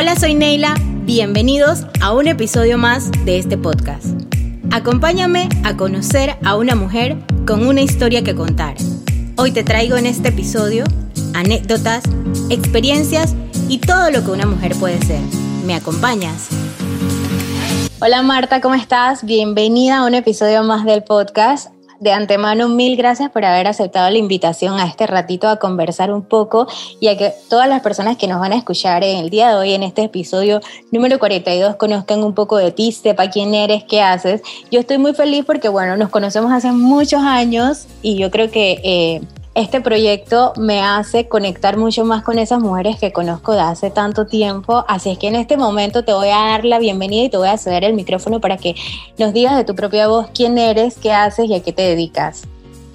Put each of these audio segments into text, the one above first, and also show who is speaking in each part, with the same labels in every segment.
Speaker 1: Hola, soy Neila. Bienvenidos a un episodio más de este podcast. Acompáñame a conocer a una mujer con una historia que contar. Hoy te traigo en este episodio anécdotas, experiencias y todo lo que una mujer puede ser. ¿Me acompañas? Hola Marta, ¿cómo estás? Bienvenida a un episodio más del podcast de antemano, mil gracias por haber aceptado la invitación a este ratito a conversar un poco y a que todas las personas que nos van a escuchar en el día de hoy, en este episodio número 42, conozcan un poco de ti, sepa quién eres, qué haces. Yo estoy muy feliz porque, bueno, nos conocemos hace muchos años y yo creo que eh, este proyecto me hace conectar mucho más con esas mujeres que conozco de hace tanto tiempo. Así es que en este momento te voy a dar la bienvenida y te voy a ceder el micrófono para que nos digas de tu propia voz quién eres, qué haces y a qué te dedicas.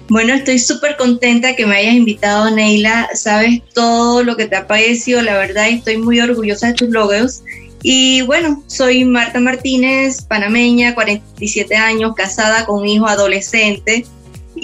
Speaker 2: Bueno, estoy súper contenta que me hayas invitado, Neila. Sabes todo lo que te ha parecido, la verdad, estoy muy orgullosa de tus logos. Y bueno, soy Marta Martínez, panameña, 47 años, casada con un hijo adolescente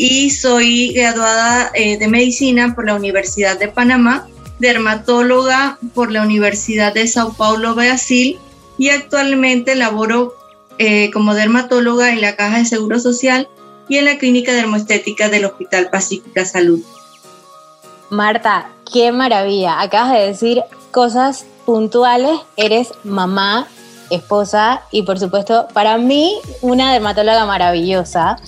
Speaker 2: y soy graduada eh, de medicina por la Universidad de Panamá, dermatóloga por la Universidad de Sao Paulo, Brasil y actualmente laboro eh, como dermatóloga en la Caja de Seguro Social y en la Clínica Dermoestética del Hospital Pacífica Salud.
Speaker 1: Marta, qué maravilla. Acabas de decir cosas puntuales. Eres mamá, esposa y por supuesto para mí una dermatóloga maravillosa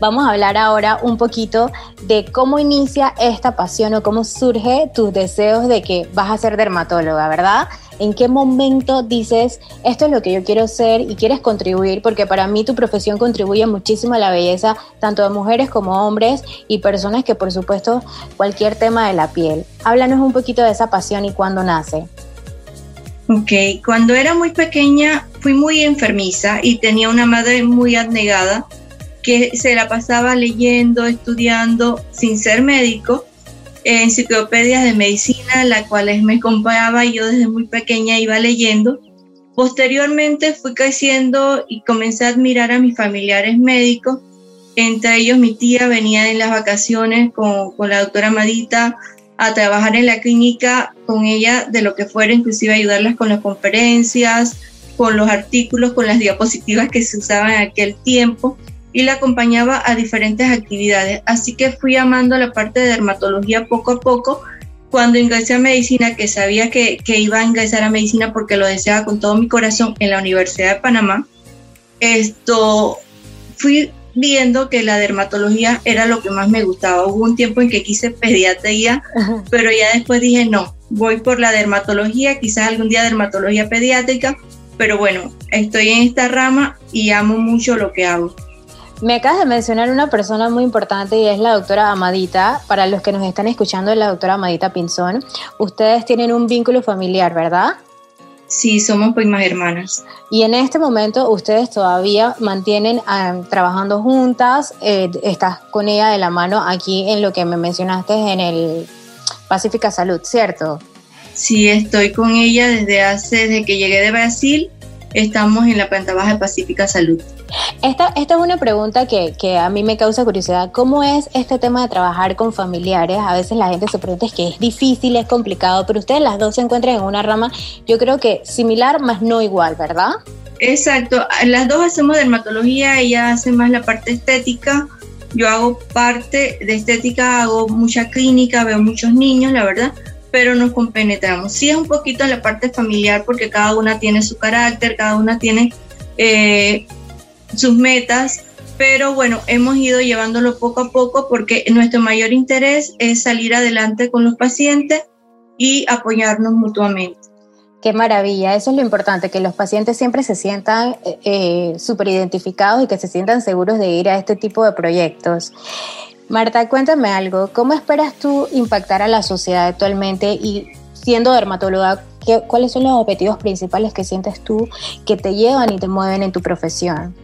Speaker 1: vamos a hablar ahora un poquito de cómo inicia esta pasión o cómo surge tus deseos de que vas a ser dermatóloga, ¿verdad? ¿En qué momento dices, esto es lo que yo quiero ser y quieres contribuir? Porque para mí tu profesión contribuye muchísimo a la belleza, tanto de mujeres como hombres y personas que, por supuesto, cualquier tema de la piel. Háblanos un poquito de esa pasión y cuándo nace.
Speaker 2: Ok, cuando era muy pequeña fui muy enfermiza y tenía una madre muy abnegada que se la pasaba leyendo, estudiando, sin ser médico, enciclopedias de medicina, las cuales me compraba y yo desde muy pequeña iba leyendo. Posteriormente fui creciendo y comencé a admirar a mis familiares médicos, entre ellos mi tía venía en las vacaciones con, con la doctora Madita a trabajar en la clínica con ella de lo que fuera, inclusive ayudarlas con las conferencias, con los artículos, con las diapositivas que se usaban en aquel tiempo y la acompañaba a diferentes actividades. Así que fui amando la parte de dermatología poco a poco. Cuando ingresé a medicina, que sabía que, que iba a ingresar a medicina porque lo deseaba con todo mi corazón en la Universidad de Panamá, esto fui viendo que la dermatología era lo que más me gustaba. Hubo un tiempo en que quise pediatría, pero ya después dije, no, voy por la dermatología, quizás algún día dermatología pediátrica, pero bueno, estoy en esta rama y amo mucho lo que hago.
Speaker 1: Me acabas de mencionar una persona muy importante y es la doctora Amadita. Para los que nos están escuchando, la doctora Amadita Pinzón. Ustedes tienen un vínculo familiar, ¿verdad?
Speaker 2: Sí, somos primas hermanas.
Speaker 1: Y en este momento ustedes todavía mantienen ah, trabajando juntas, eh, estás con ella de la mano aquí en lo que me mencionaste en el Pacífica Salud, ¿cierto?
Speaker 2: Sí, estoy con ella desde hace, desde que llegué de Brasil, estamos en la planta baja de Pacífica Salud.
Speaker 1: Esta, esta es una pregunta que, que, a mí me causa curiosidad. ¿Cómo es este tema de trabajar con familiares? A veces la gente se pregunta es que es difícil, es complicado, pero ustedes las dos se encuentran en una rama, yo creo que similar, más no igual, ¿verdad?
Speaker 2: Exacto, las dos hacemos dermatología, ella hace más la parte estética, yo hago parte de estética, hago mucha clínica, veo muchos niños, la verdad, pero nos compenetramos. Sí es un poquito la parte familiar porque cada una tiene su carácter, cada una tiene eh, sus metas, pero bueno, hemos ido llevándolo poco a poco porque nuestro mayor interés es salir adelante con los pacientes y apoyarnos mutuamente.
Speaker 1: Qué maravilla, eso es lo importante, que los pacientes siempre se sientan eh, eh súper identificados y que se sientan seguros de ir a este tipo de proyectos. Marta, cuéntame algo, ¿cómo esperas tú impactar a la sociedad actualmente y siendo dermatóloga, ¿cuáles son los objetivos principales que sientes tú que te llevan y te mueven en tu profesión?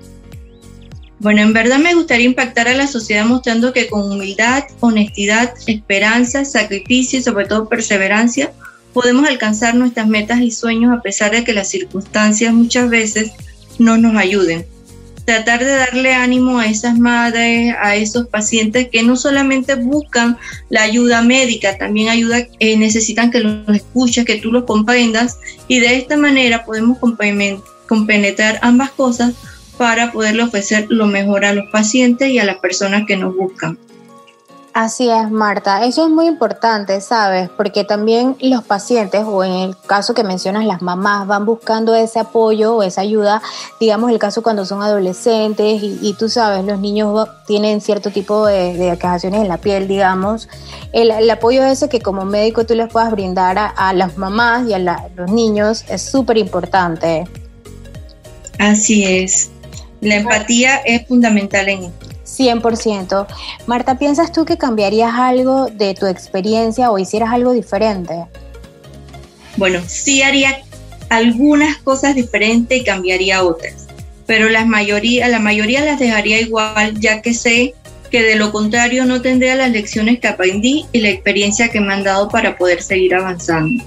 Speaker 2: Bueno, en verdad me gustaría impactar a la sociedad mostrando que con humildad, honestidad, esperanza, sacrificio y sobre todo perseverancia podemos alcanzar nuestras metas y sueños a pesar de que las circunstancias muchas veces no nos ayuden. tratar de darle ánimo a esas madres, a esos pacientes que no solamente buscan la ayuda médica, también ayuda, eh, necesitan que los escuches, que tú los comprendas y de esta manera podemos compenetrar ambas cosas para poderle ofrecer lo mejor a los pacientes y a las personas que nos buscan.
Speaker 1: Así es, Marta. Eso es muy importante, ¿sabes? Porque también los pacientes, o en el caso que mencionas, las mamás van buscando ese apoyo o esa ayuda, digamos el caso cuando son adolescentes y, tú sabes, los niños tienen cierto tipo de, de en la piel, digamos. El, apoyo ese que como médico tú les puedas brindar a, las mamás y a los niños es súper importante.
Speaker 2: Así es. La empatía es fundamental en esto.
Speaker 1: 100%. Marta, ¿piensas tú que cambiarías algo de tu experiencia o hicieras algo diferente?
Speaker 2: Bueno, sí haría algunas cosas diferentes y cambiaría otras, pero la mayoría, la mayoría las dejaría igual, ya que sé que de lo contrario no tendría las lecciones que aprendí y la experiencia que me han dado para poder seguir avanzando.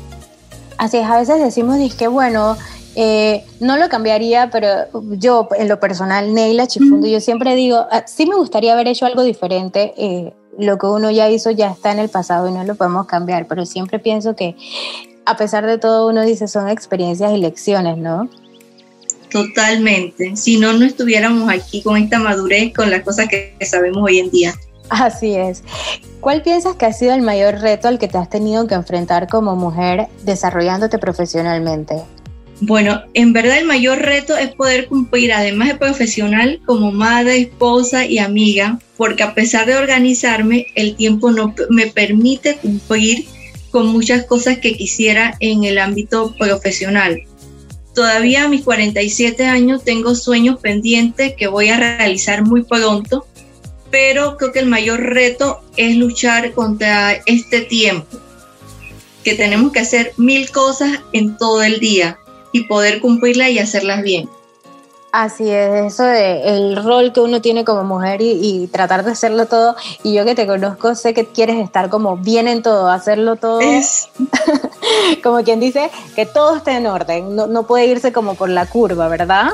Speaker 1: Así es, a veces decimos que bueno, eh, no lo cambiaría, pero yo en lo personal, Neila Chifundo, yo siempre digo, ah, sí me gustaría haber hecho algo diferente. Eh, lo que uno ya hizo ya está en el pasado y no lo podemos cambiar, pero siempre pienso que a pesar de todo uno dice son experiencias y lecciones, ¿no?
Speaker 2: Totalmente. Si no, no estuviéramos aquí con esta madurez, con las cosas que sabemos hoy en día.
Speaker 1: Así es. ¿Cuál piensas que ha sido el mayor reto al que te has tenido que enfrentar como mujer desarrollándote profesionalmente?
Speaker 2: Bueno, en verdad el mayor reto es poder cumplir, además de profesional, como madre, esposa y amiga, porque a pesar de organizarme, el tiempo no me permite cumplir con muchas cosas que quisiera en el ámbito profesional. Todavía a mis 47 años tengo sueños pendientes que voy a realizar muy pronto, pero creo que el mayor reto es luchar contra este tiempo, que tenemos que hacer mil cosas en todo el día y poder cumplirla y hacerlas bien.
Speaker 1: Así es, eso de el rol que uno tiene como mujer y, tratar de hacerlo todo. Y yo que te conozco, sé que quieres estar como bien en todo, hacerlo todo. Es. como quien dice, que todo esté en orden, no, no puede irse como por la curva, ¿verdad?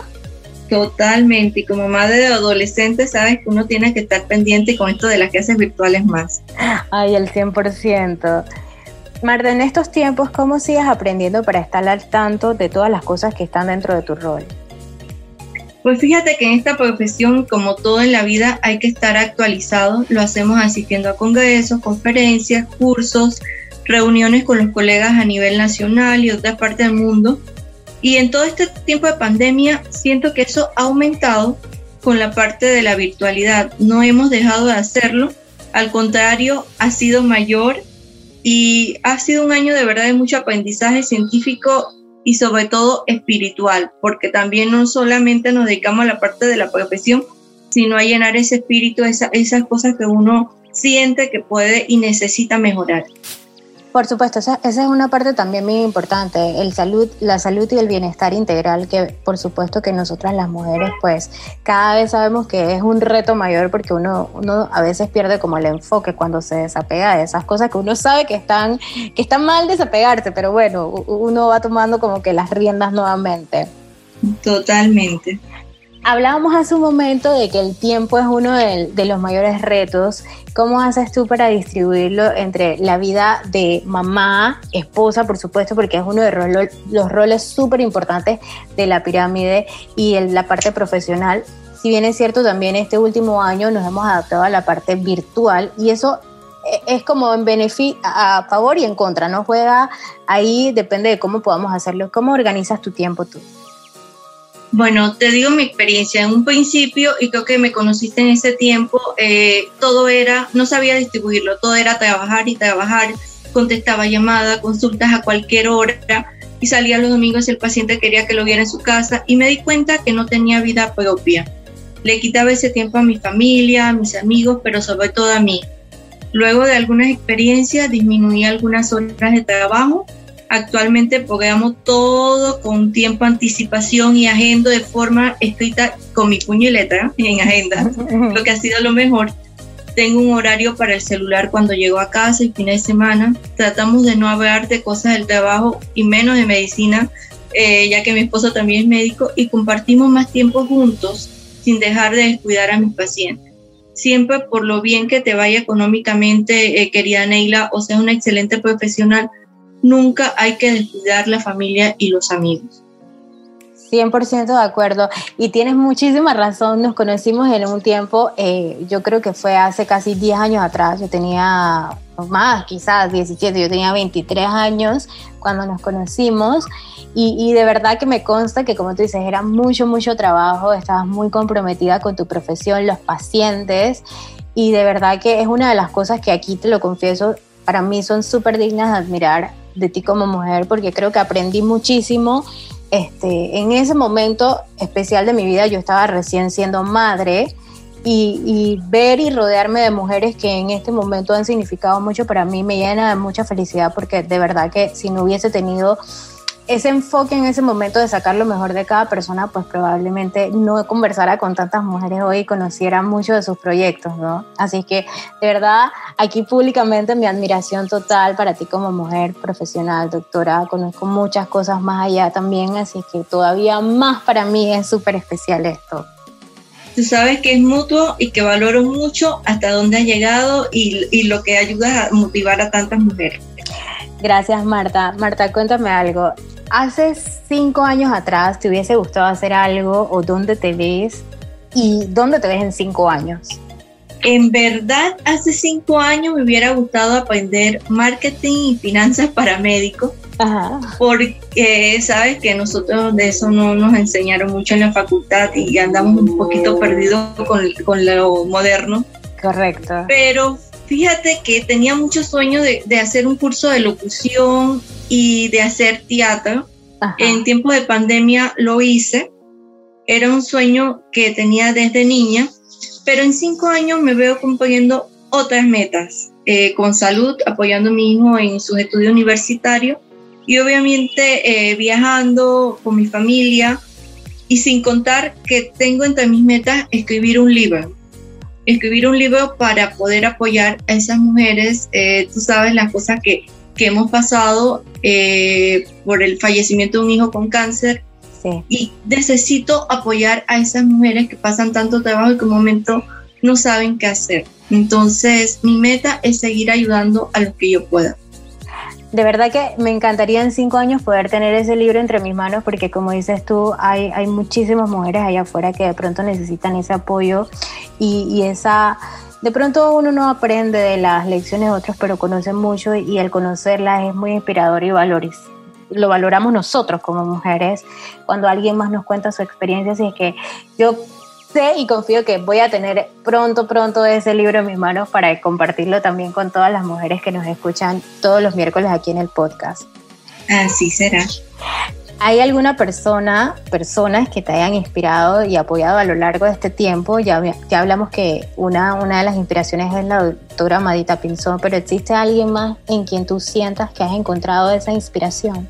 Speaker 2: Totalmente, y como madre de adolescente, sabes que uno tiene que estar pendiente con esto de las clases virtuales más.
Speaker 1: Ay, el 100%. Marta, en estos tiempos, ¿cómo sigues aprendiendo para estar al tanto de todas las cosas que están dentro de tu rol?
Speaker 2: Pues fíjate que en esta profesión, como todo en la vida, hay que estar actualizado. Lo hacemos asistiendo a congresos, conferencias, cursos, reuniones con los colegas a nivel nacional y otras partes del mundo. Y en todo este tiempo de pandemia, siento que eso ha aumentado con la parte de la virtualidad. No hemos dejado de hacerlo, al contrario, ha sido mayor y ha sido un año de verdad de mucho aprendizaje científico y sobre todo espiritual, porque también no solamente nos dedicamos a la parte de la profesión, sino a llenar ese espíritu, esas cosas que uno siente que puede y necesita mejorar.
Speaker 1: Por supuesto, esa, es una parte también muy importante, el salud, la salud y el bienestar integral, que por supuesto que nosotras las mujeres, pues cada vez sabemos que es un reto mayor porque uno, uno a veces pierde como el enfoque cuando se desapega de esas cosas que uno sabe que están, que están mal desapegarse, pero bueno, uno va tomando como que las riendas nuevamente.
Speaker 2: Totalmente.
Speaker 1: Hablábamos hace un momento de que el tiempo es uno de, los mayores retos. ¿Cómo haces tú para distribuirlo entre la vida de mamá, esposa, por supuesto, porque es uno de los roles súper importantes de la pirámide y la parte profesional? Si bien es cierto, también este último año nos hemos adaptado a la parte virtual y eso e, es como en beneficio, a favor y en contra, ¿no? Juega ahí, depende de cómo podamos hacerlo. ¿Cómo organizas tu tiempo tú?
Speaker 2: Bueno, te digo mi experiencia. En un principio, y creo que me conociste en ese tiempo, eh, todo era, no sabía distribuirlo, todo era trabajar y trabajar, contestaba llamadas, consultas a cualquier hora y salía los domingos si el paciente quería que lo viera en su casa y me di cuenta que no tenía vida propia. Le quitaba ese tiempo a mi familia, a mis amigos, pero sobre todo a mí. Luego de algunas experiencias disminuí algunas horas de trabajo Actualmente programo todo con tiempo, anticipación y agendo de forma escrita con mi puño y letra en agenda, lo que ha sido lo mejor. Tengo un horario para el celular cuando llego a casa y fines de semana. Tratamos de no hablar de cosas del trabajo y menos de medicina, eh, ya que mi esposo también es médico y compartimos más tiempo juntos. sin dejar de descuidar a mis pacientes. Siempre por lo bien que te vaya económicamente, eh, querida Neila, o sea, una excelente profesional, nunca hay que descuidar la familia y los amigos.
Speaker 1: 100% de acuerdo. Y tienes muchísima razón. Nos conocimos en un tiempo, eh, yo creo que fue hace casi 10 años atrás. Yo tenía más, quizás 17, yo tenía 23 años cuando nos conocimos. Y, y, de verdad que me consta que, como tú dices, era mucho, mucho trabajo. Estabas muy comprometida con tu profesión, los pacientes. Y de verdad que es una de las cosas que aquí te lo confieso, para mí son súper dignas de admirar de ti como mujer, porque creo que aprendí muchísimo este, en ese momento especial de mi vida yo estaba recién siendo madre y, ver y rodearme de mujeres que en este momento han significado mucho para mí me llena de mucha felicidad porque de verdad que si no hubiese tenido ese enfoque en ese momento de sacar lo mejor de cada persona, pues probablemente no conversara con tantas mujeres hoy y conociera mucho de sus proyectos, ¿no? Así que, de verdad, aquí públicamente mi admiración total para ti como mujer profesional, doctora. Conozco muchas cosas más allá también, así que todavía más para mí es súper especial esto.
Speaker 2: Tú sabes que es mutuo y que valoro mucho hasta dónde has llegado y, y lo que ayuda a motivar a tantas mujeres.
Speaker 1: Gracias, Marta. Marta, cuéntame algo hace cinco años atrás te hubiese gustado hacer algo o dónde te ves y dónde te ves en cinco años?
Speaker 2: En verdad, hace cinco años me hubiera gustado aprender marketing y finanzas para médicos. Porque sabes que nosotros de eso no nos enseñaron mucho en la facultad y andamos un poquito perdidos con, con lo moderno.
Speaker 1: Correcto.
Speaker 2: Pero fíjate que tenía mucho sueño de, de, hacer un curso de locución y de hacer teatro. En tiempos de pandemia lo hice. Era un sueño que tenía desde niña, pero en cinco años me veo cumpliendo otras metas, eh, con salud, apoyando a mi hijo en sus estudios universitarios y obviamente eh, viajando con mi familia y sin contar que tengo entre mis metas escribir un libro. Escribir un libro para poder apoyar a esas mujeres, eh, tú sabes las cosas que que hemos pasado eh, por el fallecimiento de un hijo con cáncer y necesito apoyar a esas mujeres que pasan tanto trabajo y que en un momento no saben qué hacer. Entonces, mi meta es seguir ayudando a los que yo pueda.
Speaker 1: De verdad que me encantaría en cinco años poder tener ese libro entre mis manos porque como dices tú, hay, hay muchísimas mujeres allá afuera que de pronto necesitan ese apoyo y, esa de pronto uno no aprende de las lecciones de otros, pero conoce mucho y al conocerlas es muy inspirador y valores. Lo valoramos nosotros como mujeres cuando alguien más nos cuenta su experiencia. Así es que yo sé y confío que voy a tener pronto, pronto ese libro en mis manos para compartirlo también con todas las mujeres que nos escuchan todos los miércoles aquí en el podcast.
Speaker 2: Así será.
Speaker 1: ¿Hay alguna persona, personas que te hayan inspirado y apoyado a lo largo de este tiempo? Ya, ya hablamos que una, una de las inspiraciones es la doctora Madita Pinzón, pero ¿existe alguien más en quien tú sientas que has encontrado esa inspiración?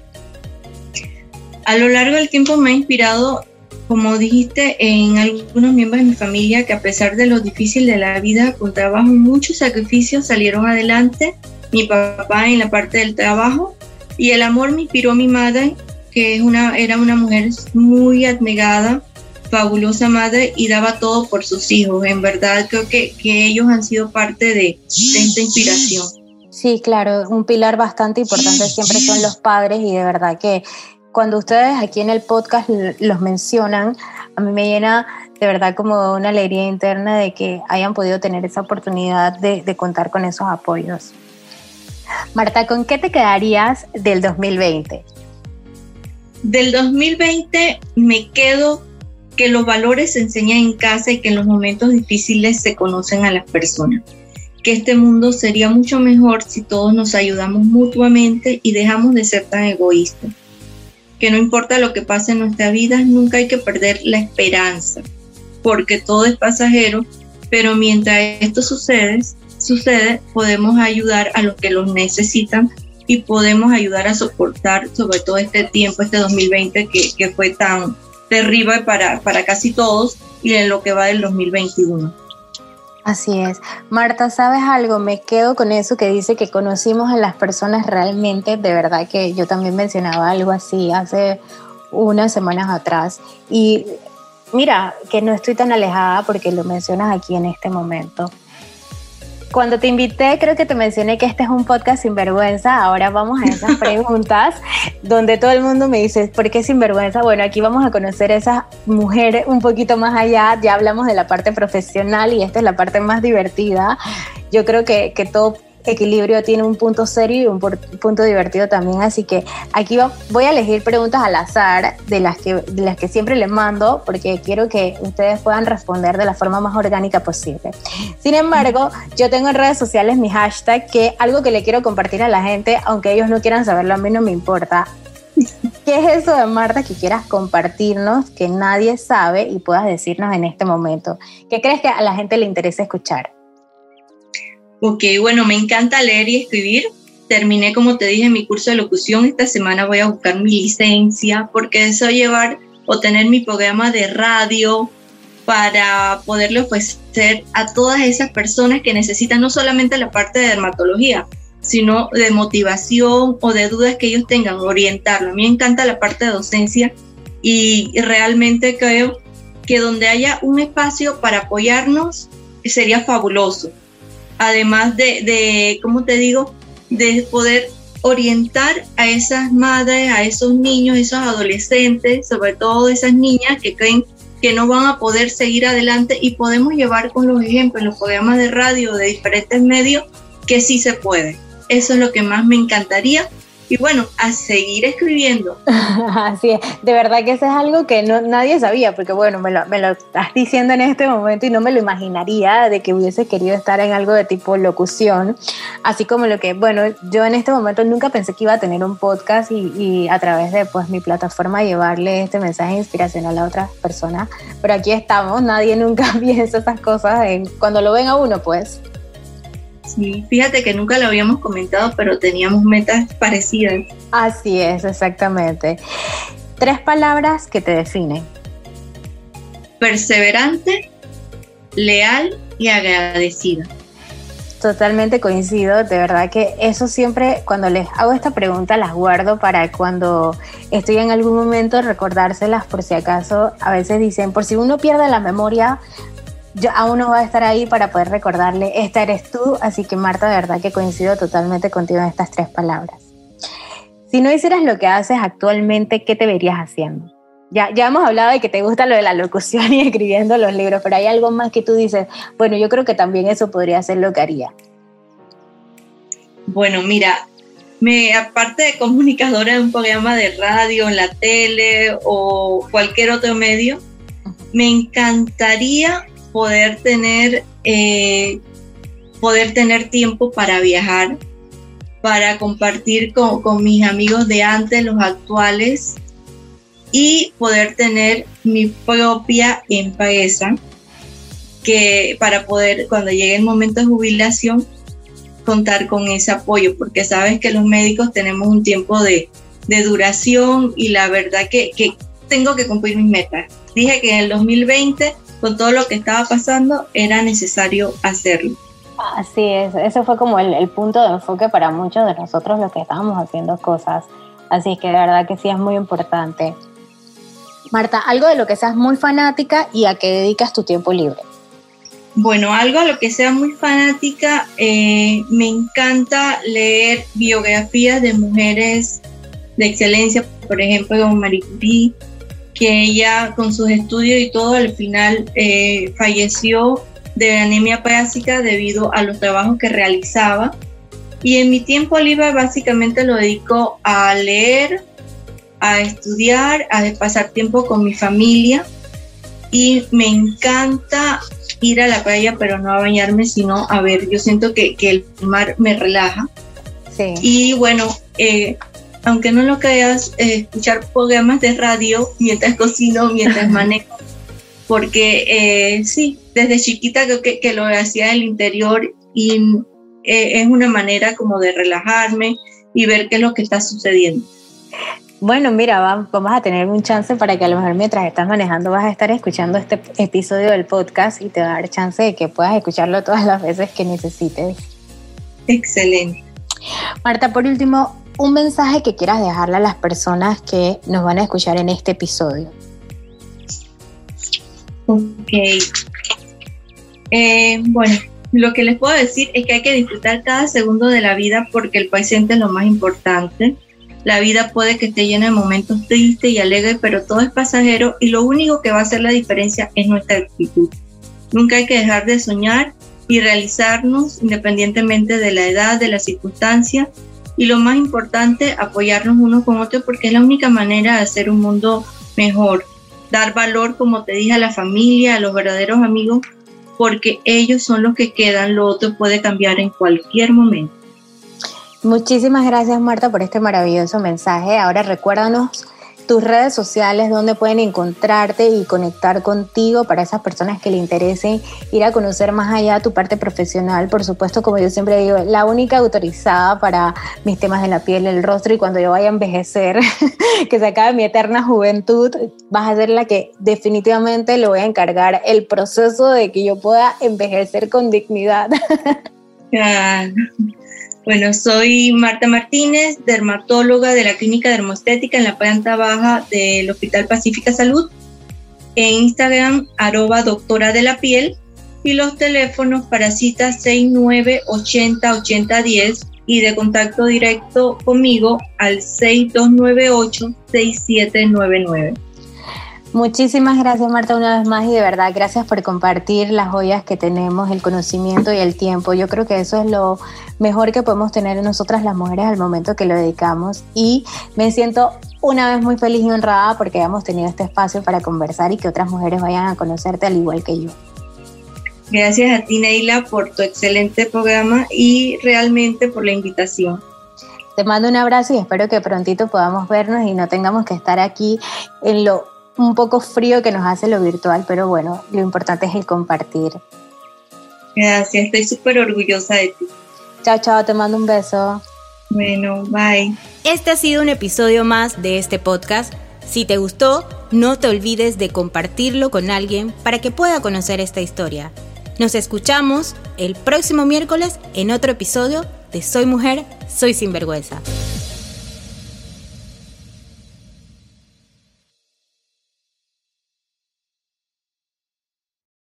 Speaker 2: A lo largo del tiempo me ha inspirado, como dijiste, en algunos miembros de mi familia que a pesar de lo difícil de la vida, con trabajo y muchos sacrificios, salieron adelante. Mi papá en la parte del trabajo y el amor me inspiró a mi madre que es una, era una mujer muy abnegada, fabulosa madre y daba todo por sus hijos. En verdad creo que, que ellos han sido parte de, de, esta inspiración.
Speaker 1: Sí, claro, un pilar bastante importante siempre son los padres y de verdad que cuando ustedes aquí en el podcast los mencionan, a mí me llena de verdad como una alegría interna de que hayan podido tener esa oportunidad de, de contar con esos apoyos. Marta, ¿con qué te quedarías del 2020?
Speaker 2: Del 2020 me quedo que los valores se enseñan en casa y que en los momentos difíciles se conocen a las personas. Que este mundo sería mucho mejor si todos nos ayudamos mutuamente y dejamos de ser tan egoístas. Que no importa lo que pase en nuestra vida, nunca hay que perder la esperanza, porque todo es pasajero, pero mientras esto sucede, sucede, podemos ayudar a los que los necesitan y podemos ayudar a soportar sobre todo este tiempo, este 2020 que, que fue tan terrible para, para casi todos y en lo que va del 2021.
Speaker 1: Así es. Marta, ¿sabes algo? Me quedo con eso que dice que conocimos a las personas realmente, de verdad que yo también mencionaba algo así hace unas semanas atrás y mira, que no estoy tan alejada porque lo mencionas aquí en este momento. Cuando te invité, creo que te mencioné que este es un podcast sin vergüenza. Ahora vamos a esas preguntas donde todo el mundo me dice, ¿por qué sin vergüenza? Bueno, aquí vamos a conocer a esas mujeres un poquito más allá. Ya hablamos de la parte profesional y esta es la parte más divertida. Yo creo que, que todo equilibrio tiene un punto serio y un punto divertido también, así que aquí voy a elegir preguntas al azar de las que, siempre les mando porque quiero que ustedes puedan responder de la forma más orgánica posible. Sin embargo, yo tengo en redes sociales mi hashtag que algo que le quiero compartir a la gente, aunque ellos no quieran saberlo, a mí no me importa. ¿Qué es eso de Marta que quieras compartirnos, que nadie sabe y puedas decirnos en este momento? ¿Qué crees que a la gente le interesa escuchar?
Speaker 2: Ok, bueno, me encanta leer y escribir. Terminé, como te dije, mi curso de locución. Esta semana voy a buscar mi licencia porque deseo llevar o tener mi programa de radio para poderle ofrecer a todas esas personas que necesitan no solamente la parte de dermatología, sino de motivación o de dudas que ellos tengan, orientarlo. A mí me encanta la parte de docencia y realmente creo que donde haya un espacio para apoyarnos sería fabuloso además de, de, ¿cómo te digo?, de poder orientar a esas madres, a esos niños, esos adolescentes, sobre todo esas niñas que creen que no van a poder seguir adelante y podemos llevar con los ejemplos, los programas de radio de diferentes medios, que sí se puede. Eso es lo que más me encantaría y bueno, a seguir escribiendo.
Speaker 1: Así es, de verdad que eso es algo que no, nadie sabía, porque bueno, me lo, me lo estás diciendo en este momento y no me lo imaginaría de que hubiese querido estar en algo de tipo locución, así como lo que, bueno, yo en este momento nunca pensé que iba a tener un podcast y, y a través de pues mi plataforma llevarle este mensaje inspiracional a otras personas, pero aquí estamos, nadie nunca piensa esas cosas en, cuando lo ven a uno pues.
Speaker 2: Sí, fíjate que nunca lo habíamos comentado, pero teníamos metas parecidas.
Speaker 1: Así es, exactamente. Tres palabras que te definen.
Speaker 2: Perseverante, leal y agradecida.
Speaker 1: Totalmente coincido, de verdad que eso siempre, cuando les hago esta pregunta, las guardo para cuando estoy en algún momento recordárselas por si acaso, a veces dicen, por si uno pierde la memoria, yo aún no va a estar ahí para poder recordarle, esta eres tú, así que Marta, de verdad que coincido totalmente contigo en estas tres palabras. Si no hicieras lo que haces actualmente, ¿qué te verías haciendo? Ya, ya hemos hablado de que te gusta lo de la locución y escribiendo los libros, pero hay algo más que tú dices, bueno, yo creo que también eso podría ser lo que haría.
Speaker 2: Bueno, mira, me, aparte de comunicadora de un programa de radio, en la tele o cualquier otro medio, me encantaría poder tener, eh, poder tener tiempo para viajar, para compartir con, mis amigos de antes, los actuales, y poder tener mi propia empresa que para poder cuando llegue el momento de jubilación contar con ese apoyo porque sabes que los médicos tenemos un tiempo de, de duración y la verdad que, que, tengo que cumplir mis metas. Dije que en el 2020 con todo lo que estaba pasando, era necesario hacerlo.
Speaker 1: Así es, eso fue como el, punto de enfoque para muchos de nosotros los que estábamos haciendo cosas. Así que de verdad que sí es muy importante. Marta, algo de lo que seas muy fanática y a qué dedicas tu tiempo libre.
Speaker 2: Bueno, algo a lo que sea muy fanática, eh, me encanta leer biografías de mujeres de excelencia, por ejemplo, como Marie Curie, que ella con sus estudios y todo al final eh, falleció de anemia básica debido a los trabajos que realizaba. Y en mi tiempo libre básicamente lo dedico a leer, a estudiar, a pasar tiempo con mi familia. Y me encanta ir a la playa, pero no a bañarme, sino a ver. Yo siento que, que el mar me relaja. Sí. Y bueno, eh, aunque no lo creas, eh, escuchar programas de radio mientras cocino, mientras manejo, porque eh, sí, desde chiquita creo que, lo hacía en el interior y eh, es una manera como de relajarme y ver qué es lo que está sucediendo.
Speaker 1: Bueno, mira, vamos a tener un chance para que a lo mejor mientras estás manejando vas a estar escuchando este episodio del podcast y te va a dar chance de que puedas escucharlo todas las veces que necesites.
Speaker 2: Excelente.
Speaker 1: Marta, por último, un mensaje que quieras dejarle a las personas que nos van a escuchar en este episodio.
Speaker 2: Ok. Eh, bueno, lo que les puedo decir es que hay que disfrutar cada segundo de la vida porque el presente es lo más importante. La vida puede que esté llena de momentos tristes y alegres, pero todo es pasajero y lo único que va a hacer la diferencia es nuestra actitud. Nunca hay que dejar de soñar y realizarnos independientemente de la edad, de las circunstancias y lo más importante, apoyarnos unos con otros porque es la única manera de hacer un mundo mejor. Dar valor, como te dije, a la familia, a los verdaderos amigos, porque ellos son los que quedan, lo otro puede cambiar en cualquier momento.
Speaker 1: Muchísimas gracias Marta por este maravilloso mensaje. Ahora recuérdanos tus redes sociales donde pueden encontrarte y conectar contigo para esas personas que le interesen ir a conocer más allá tu parte profesional. Por supuesto, como yo siempre digo, la única autorizada para mis temas de la piel, el rostro y cuando yo vaya a envejecer, que se acabe mi eterna juventud, vas a ser la que definitivamente le voy a encargar el proceso de que yo pueda envejecer con dignidad.
Speaker 2: Bueno, soy Marta Martínez, dermatóloga de la Clínica Dermostética en la planta baja del Hospital Pacífica Salud. En Instagram, arroba doctora de la piel. Y los teléfonos para citas 6980 8010 y de contacto directo conmigo al 6298 6799.
Speaker 1: Muchísimas gracias Marta una vez más y de verdad gracias por compartir las joyas que tenemos, el conocimiento y el tiempo. Yo creo que eso es lo mejor que podemos tener nosotras las mujeres al momento que lo dedicamos y me siento una vez muy feliz y honrada porque hemos tenido este espacio para conversar y que otras mujeres vayan a conocerte al igual que yo.
Speaker 2: Gracias a ti Neila por tu excelente programa y realmente por la invitación.
Speaker 1: Te mando un abrazo y espero que prontito podamos vernos y no tengamos que estar aquí en lo un poco frío que nos hace lo virtual, pero bueno, lo importante es el compartir.
Speaker 2: Gracias, estoy súper orgullosa de ti.
Speaker 1: Chao, chao, te mando un beso.
Speaker 2: Bueno, bye.
Speaker 1: Este ha sido un episodio más de este podcast. Si te gustó, no te olvides de compartirlo con alguien para que pueda conocer esta historia. Nos escuchamos el próximo miércoles en otro episodio de Soy Mujer, Soy Sinvergüenza.